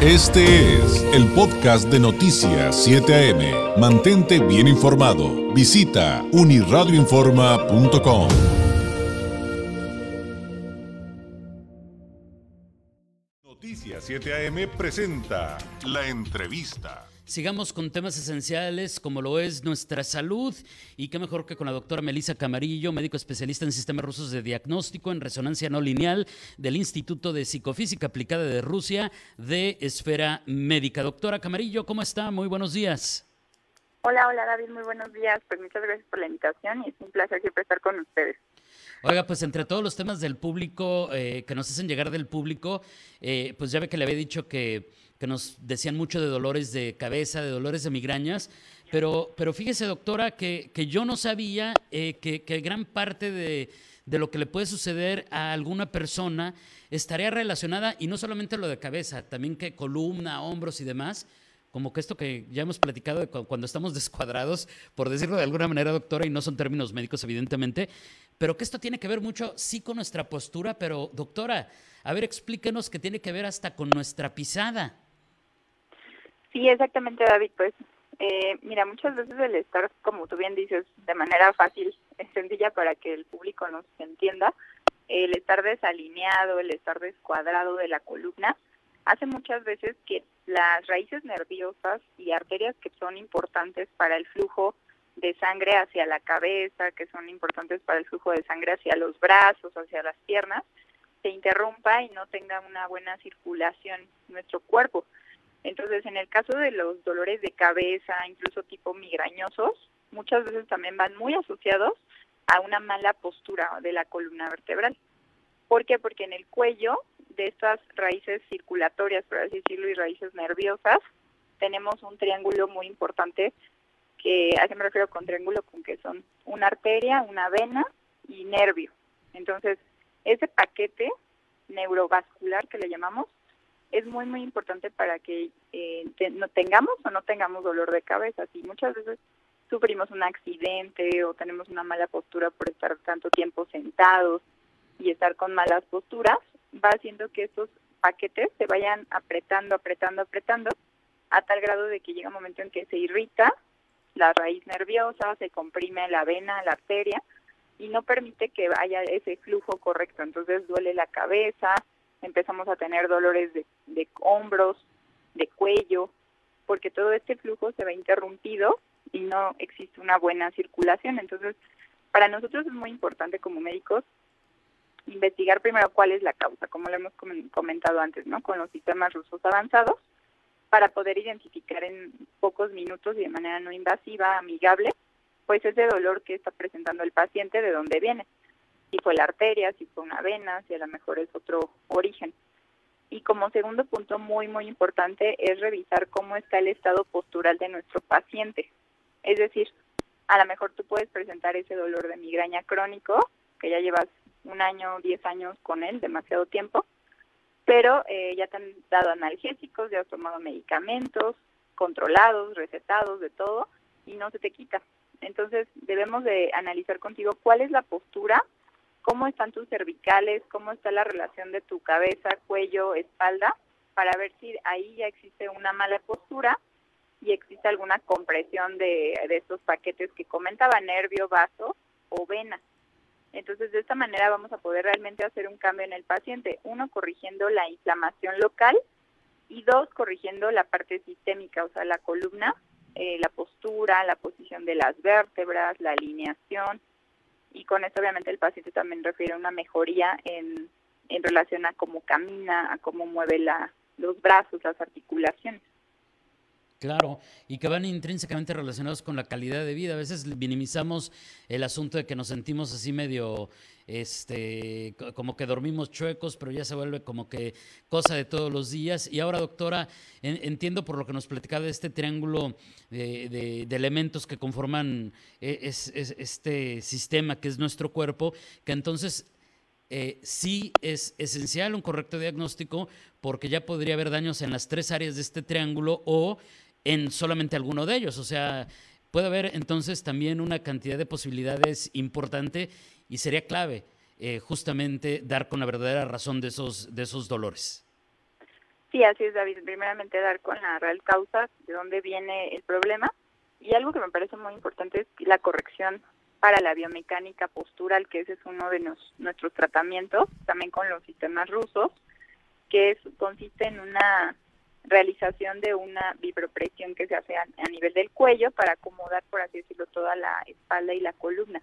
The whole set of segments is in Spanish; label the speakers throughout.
Speaker 1: Este es el podcast de Noticias 7 AM. Mantente bien informado. Visita uniradioinforma.com. Noticias 7 AM presenta la entrevista.
Speaker 2: Sigamos con temas esenciales como lo es nuestra salud y qué mejor que con la doctora Melissa Camarillo, médico especialista en sistemas rusos de diagnóstico en resonancia no lineal del Instituto de Psicofísica Aplicada de Rusia de Esfera Médica. Doctora Camarillo, ¿cómo está? Muy buenos días.
Speaker 3: Hola, hola David, muy buenos días. Pues muchas gracias por la invitación y es un placer siempre estar con ustedes.
Speaker 2: Oiga, pues entre todos los temas del público, eh, que nos hacen llegar del público, eh, pues ya ve que le había dicho que que nos decían mucho de dolores de cabeza, de dolores de migrañas, pero, pero fíjese, doctora, que, que yo no sabía eh, que, que, gran parte de, de, lo que le puede suceder a alguna persona estaría relacionada, y no solamente lo de cabeza, también que columna, hombros y demás, como que esto que ya hemos platicado de cuando estamos descuadrados, por decirlo de alguna manera, doctora, y no son términos médicos, evidentemente, pero que esto tiene que ver mucho, sí, con nuestra postura, pero doctora, a ver, explíquenos que tiene que ver hasta con nuestra pisada.
Speaker 3: Sí, exactamente, David. Pues eh, mira, muchas veces el estar, como tú bien dices, de manera fácil, es sencilla para que el público nos entienda, el estar desalineado, el estar descuadrado de la columna, hace muchas veces que las raíces nerviosas y arterias que son importantes para el flujo de sangre hacia la cabeza, que son importantes para el flujo de sangre hacia los brazos, hacia las piernas, se interrumpa y no tenga una buena circulación nuestro cuerpo. Entonces, en el caso de los dolores de cabeza, incluso tipo migrañosos, muchas veces también van muy asociados a una mala postura de la columna vertebral. ¿Por qué? Porque en el cuello de estas raíces circulatorias, por así decirlo, y raíces nerviosas, tenemos un triángulo muy importante que a qué me refiero con triángulo con que son una arteria, una vena y nervio. Entonces, ese paquete neurovascular que le llamamos es muy, muy importante para que eh, no tengamos o no tengamos dolor de cabeza. Si muchas veces sufrimos un accidente o tenemos una mala postura por estar tanto tiempo sentados y estar con malas posturas, va haciendo que estos paquetes se vayan apretando, apretando, apretando, a tal grado de que llega un momento en que se irrita la raíz nerviosa, se comprime la vena, la arteria, y no permite que haya ese flujo correcto. Entonces duele la cabeza, empezamos a tener dolores de, de hombros, de cuello, porque todo este flujo se ve interrumpido y no existe una buena circulación. Entonces, para nosotros es muy importante como médicos investigar primero cuál es la causa, como lo hemos comentado antes, ¿no? Con los sistemas rusos avanzados, para poder identificar en pocos minutos y de manera no invasiva, amigable, pues ese dolor que está presentando el paciente, de dónde viene si fue la arteria, si fue una vena, si a lo mejor es otro origen. Y como segundo punto muy, muy importante es revisar cómo está el estado postural de nuestro paciente. Es decir, a lo mejor tú puedes presentar ese dolor de migraña crónico, que ya llevas un año, diez años con él, demasiado tiempo, pero eh, ya te han dado analgésicos, ya has tomado medicamentos controlados, recetados, de todo, y no se te quita. Entonces debemos de analizar contigo cuál es la postura cómo están tus cervicales, cómo está la relación de tu cabeza, cuello, espalda, para ver si ahí ya existe una mala postura y existe alguna compresión de, de estos paquetes que comentaba, nervio, vaso o vena. Entonces, de esta manera vamos a poder realmente hacer un cambio en el paciente. Uno, corrigiendo la inflamación local y dos, corrigiendo la parte sistémica, o sea, la columna, eh, la postura, la posición de las vértebras, la alineación, y con esto obviamente el paciente también refiere a una mejoría en, en relación a cómo camina, a cómo mueve la, los brazos, las articulaciones.
Speaker 2: Claro, y que van intrínsecamente relacionados con la calidad de vida. A veces minimizamos el asunto de que nos sentimos así medio, este, como que dormimos chuecos, pero ya se vuelve como que cosa de todos los días. Y ahora, doctora, entiendo por lo que nos platicaba de este triángulo de, elementos que conforman eh, este sistema que es nuestro cuerpo, que entonces eh, sí es esencial un correcto diagnóstico porque ya podría haber daños en las tres áreas de este triángulo o en solamente alguno de ellos. O sea, puede haber entonces también una cantidad de posibilidades importante y sería clave eh, justamente dar con la verdadera razón de esos, de esos dolores.
Speaker 3: Sí, así es, David. Primeramente dar con la real causa de dónde viene el problema. Y algo que me parece muy importante es la corrección para la biomecánica postural, que ese es uno de nuestros tratamientos, también con los sistemas rusos, que es, consiste en una realización de una vibropresión que se hace a, nivel del cuello para acomodar, por así decirlo, toda la espalda y la columna.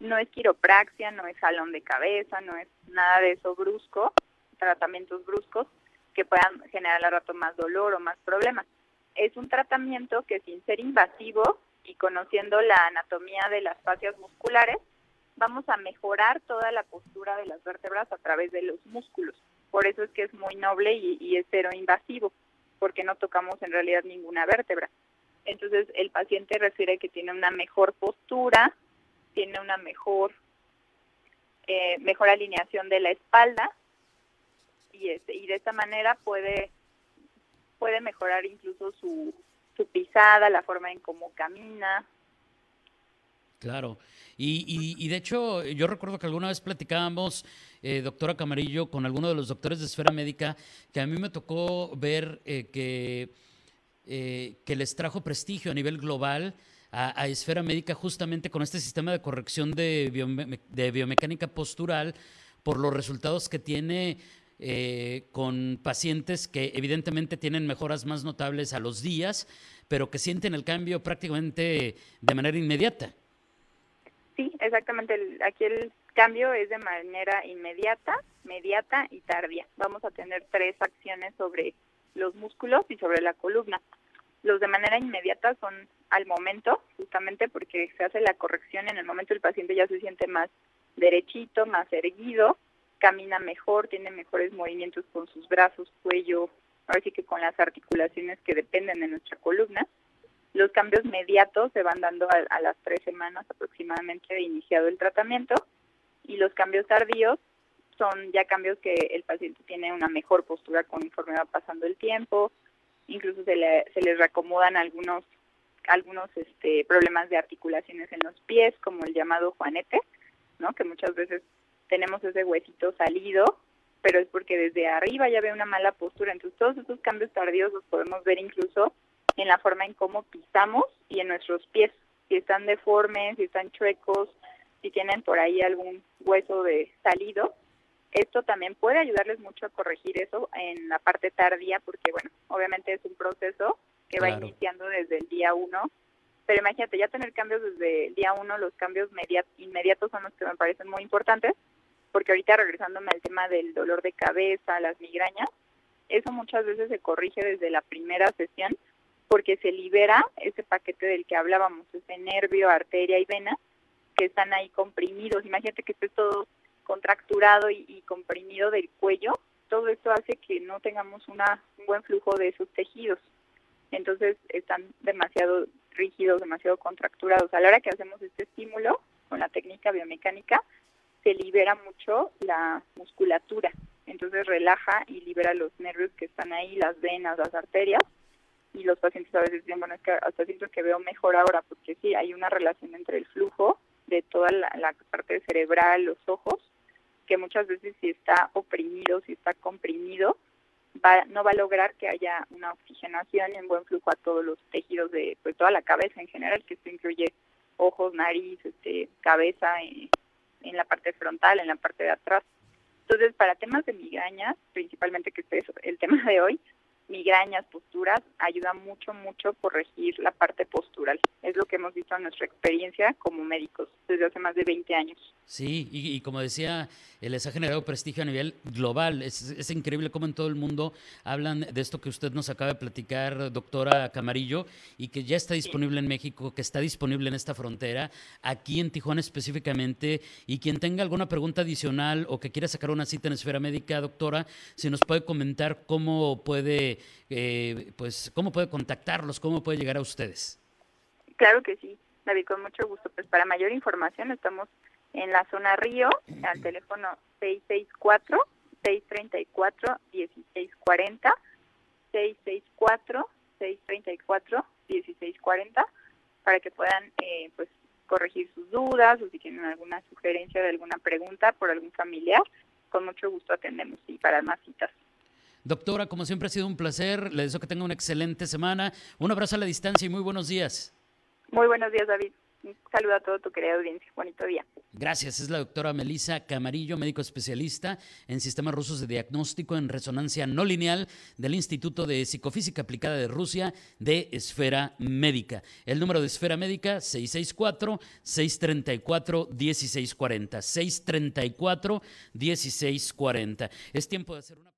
Speaker 3: No es quiropraxia, no es jalón de cabeza, no es nada de eso brusco, tratamientos bruscos que puedan generar al rato más dolor o más problemas. Es un tratamiento que sin ser invasivo y conociendo la anatomía de las fascias musculares, vamos a mejorar toda la postura de las vértebras a través de los músculos. Por eso es que es muy noble y, es cero invasivo, porque no tocamos en realidad ninguna vértebra. Entonces el paciente refiere que tiene una mejor postura, tiene una mejor, eh, mejor alineación de la espalda y, este, y de esta manera puede, puede mejorar incluso su, su pisada, la forma en cómo camina.
Speaker 2: Claro. Y, y, de hecho, yo recuerdo que alguna vez platicábamos, eh, doctora Camarillo, con alguno de los doctores de esfera médica, que a mí me tocó ver eh, que, eh, que les trajo prestigio a nivel global a, esfera médica justamente con este sistema de corrección de, de biomecánica postural por los resultados que tiene eh, con pacientes que evidentemente tienen mejoras más notables a los días, pero que sienten el cambio prácticamente de manera inmediata.
Speaker 3: Sí, exactamente. aquí el cambio es de manera inmediata, mediata y tardía. Vamos a tener tres acciones sobre los músculos y sobre la columna. Los de manera inmediata son al momento, justamente porque se hace la corrección en el momento el paciente ya se siente más derechito, más erguido, camina mejor, tiene mejores movimientos con sus brazos, cuello, ahora sí que con las articulaciones que dependen de nuestra columna. Los cambios mediatos se van dando a, las tres semanas aproximadamente de iniciado el tratamiento y los cambios tardíos son ya cambios que el paciente tiene una mejor postura conforme va pasando el tiempo, incluso se le, se les reacomodan algunos algunos este, problemas de articulaciones en los pies, como el llamado juanete, ¿no? que muchas veces tenemos ese huesito salido, pero es porque desde arriba ya ve una mala postura. Entonces todos esos cambios tardíos los podemos ver incluso en la forma en cómo pisamos y en nuestros pies. Si están deformes, si están chuecos, si tienen por ahí algún hueso de salido, esto también puede ayudarles mucho a corregir eso en la parte tardía, porque bueno, obviamente es un proceso que va iniciando desde el día uno pero imagínate, ya tener cambios desde el día uno, los cambios inmediatos son los que me parecen muy importantes, porque ahorita regresándome al tema del dolor de cabeza, las migrañas, eso muchas veces se corrige desde la primera sesión porque se libera ese paquete del que hablábamos, ese nervio, arteria y vena que están ahí comprimidos. Imagínate que esté todo contracturado y, comprimido del cuello. Todo esto hace que no tengamos una, un buen flujo de esos tejidos. Entonces están demasiado rígidos, demasiado contracturados. A la hora que hacemos este estímulo con la técnica biomecánica, se libera mucho la musculatura. Entonces relaja y libera los nervios que están ahí, las venas, las arterias. Y los pacientes a veces dicen, bueno, es que hasta siento que veo mejor ahora, porque sí, hay una relación entre el flujo de toda la, parte cerebral, los ojos, que muchas veces si está oprimido, si está comprimido, va, no va a lograr que haya una oxigenación en buen flujo a todos los tejidos de pues, toda la cabeza en general, que esto incluye ojos, nariz, este, cabeza, eh, en la parte frontal, en la parte de atrás. Entonces, para temas de migrañas, principalmente que este es el tema de hoy, migrañas, posturas, ayuda mucho, mucho corregir la parte postural. Es lo que hemos visto en nuestra experiencia como médicos desde hace más de 20 años.
Speaker 2: Sí, y, como decía, eh, les ha generado prestigio a nivel global. Es, es, increíble cómo en todo el mundo hablan de esto que usted nos acaba de platicar, doctora Camarillo, y que ya está disponible en México, que está disponible en esta frontera, aquí en Tijuana específicamente. Y quien tenga alguna pregunta adicional o que quiera sacar una cita en Esfera Médica, doctora, si nos puede comentar cómo puede, eh, pues, cómo puede contactarlos, cómo puede llegar a ustedes.
Speaker 3: Claro que sí, David, con mucho gusto. Pues para mayor información estamos en la zona Río, al teléfono 664-634-1640, 664-634-1640, para que puedan eh, pues corregir sus dudas o si tienen alguna sugerencia de alguna pregunta por algún familiar, con mucho gusto atendemos y para más citas.
Speaker 2: Doctora, como siempre ha sido un placer. Le deseo que tenga una excelente semana. Un abrazo a la distancia y muy buenos días.
Speaker 3: Muy buenos días, David. Un saludo a todo tu querida audiencia. Bonito día.
Speaker 2: Gracias. Es la doctora Melisa Camarillo, médico especialista en sistemas rusos de diagnóstico en resonancia no lineal del Instituto de Psicofísica Aplicada de Rusia de Esfera Médica. El número de Esfera Médica 664-634-1640. 634-1640. Es tiempo de hacer una...